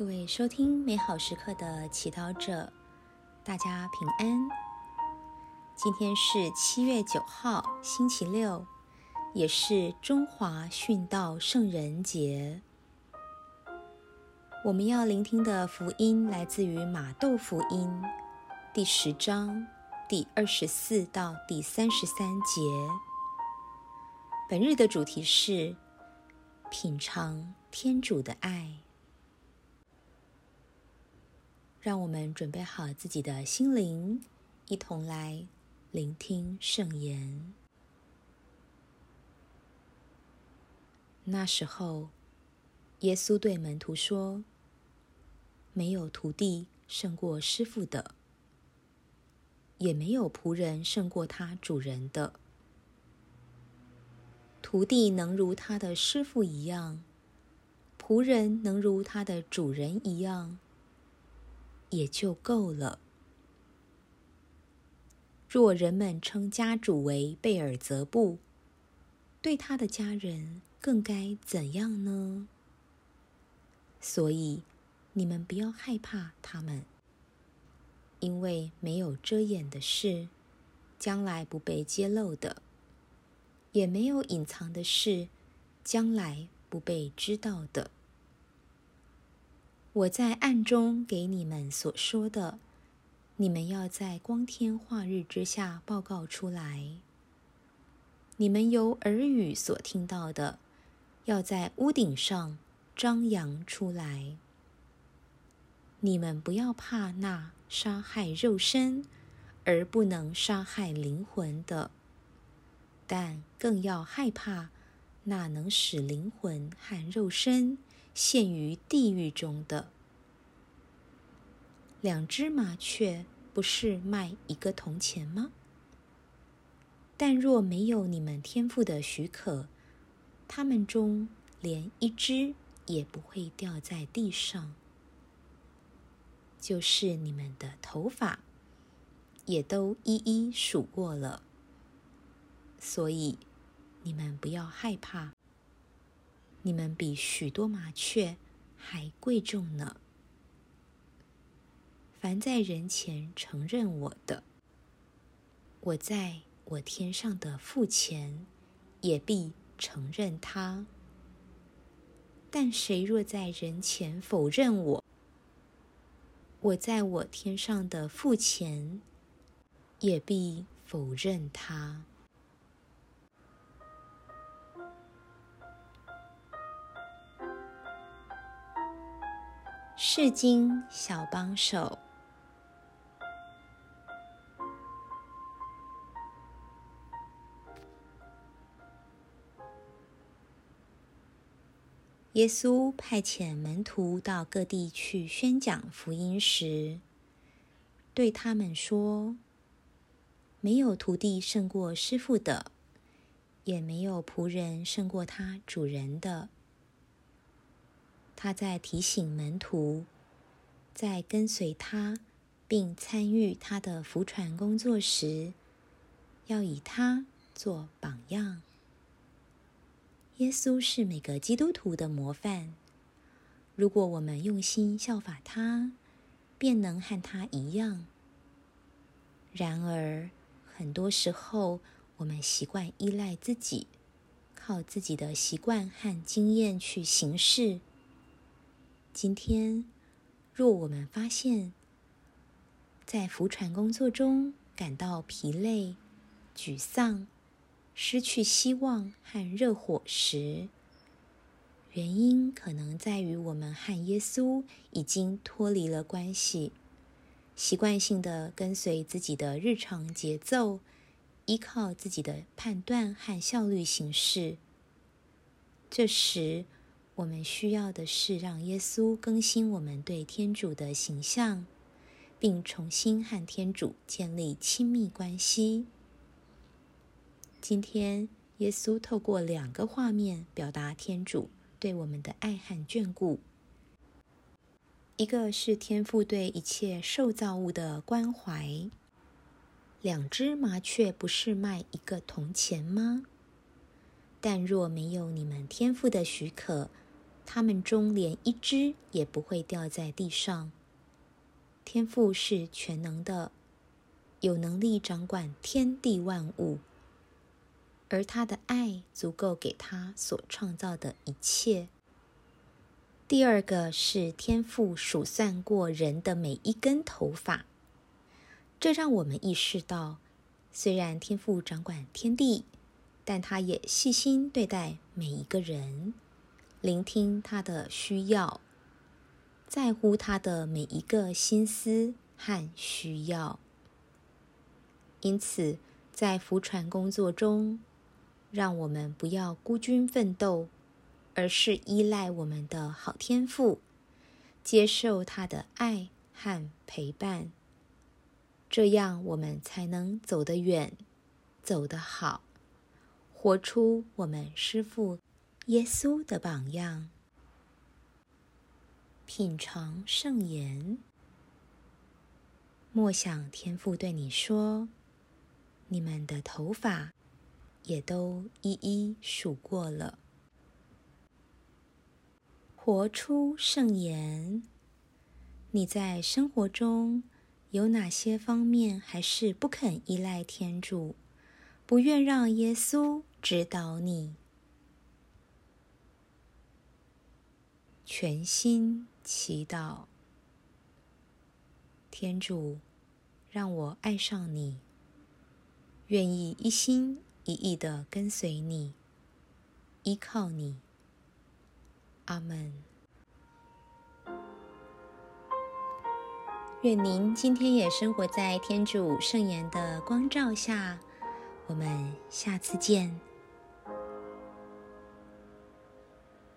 各位收听美好时刻的祈祷者，大家平安。今天是七月九号，星期六，也是中华殉道圣人节。我们要聆听的福音来自于马窦福音第十章第二十四到第三十三节。本日的主题是品尝天主的爱。让我们准备好自己的心灵，一同来聆听圣言。那时候，耶稣对门徒说：“没有徒弟胜过师傅的，也没有仆人胜过他主人的。徒弟能如他的师傅一样，仆人能如他的主人一样。”也就够了。若人们称家主为贝尔泽布，对他的家人更该怎样呢？所以你们不要害怕他们，因为没有遮掩的事，将来不被揭露的；也没有隐藏的事，将来不被知道的。我在暗中给你们所说的，你们要在光天化日之下报告出来。你们由耳语所听到的，要在屋顶上张扬出来。你们不要怕那杀害肉身而不能杀害灵魂的，但更要害怕那能使灵魂和肉身。陷于地狱中的两只麻雀，不是卖一个铜钱吗？但若没有你们天赋的许可，它们中连一只也不会掉在地上。就是你们的头发，也都一一数过了，所以你们不要害怕。你们比许多麻雀还贵重呢。凡在人前承认我的，我在我天上的父前也必承认他。但谁若在人前否认我，我在我天上的父前也必否认他。世经小帮手，耶稣派遣门徒到各地去宣讲福音时，对他们说：“没有徒弟胜过师傅的，也没有仆人胜过他主人的。”他在提醒门徒，在跟随他并参与他的福传工作时，要以他做榜样。耶稣是每个基督徒的模范。如果我们用心效法他，便能和他一样。然而，很多时候我们习惯依赖自己，靠自己的习惯和经验去行事。今天，若我们发现，在浮船工作中感到疲累、沮丧、失去希望和热火时，原因可能在于我们和耶稣已经脱离了关系，习惯性的跟随自己的日常节奏，依靠自己的判断和效率行事。这时，我们需要的是让耶稣更新我们对天主的形象，并重新和天主建立亲密关系。今天，耶稣透过两个画面表达天主对我们的爱和眷顾：一个是天父对一切受造物的关怀。两只麻雀不是卖一个铜钱吗？但若没有你们天父的许可，他们中连一只也不会掉在地上。天父是全能的，有能力掌管天地万物，而他的爱足够给他所创造的一切。第二个是天父数算过人的每一根头发，这让我们意识到，虽然天父掌管天地，但他也细心对待每一个人，聆听他的需要。在乎他的每一个心思和需要，因此在浮船工作中，让我们不要孤军奋斗，而是依赖我们的好天赋，接受他的爱和陪伴，这样我们才能走得远，走得好，活出我们师父耶稣的榜样。品尝圣言，默想天父对你说：“你们的头发也都一一数过了。”活出圣言，你在生活中有哪些方面还是不肯依赖天主，不愿让耶稣指导你？全心。祈祷，天主，让我爱上你，愿意一心一意的跟随你，依靠你。阿门。愿您今天也生活在天主圣言的光照下。我们下次见。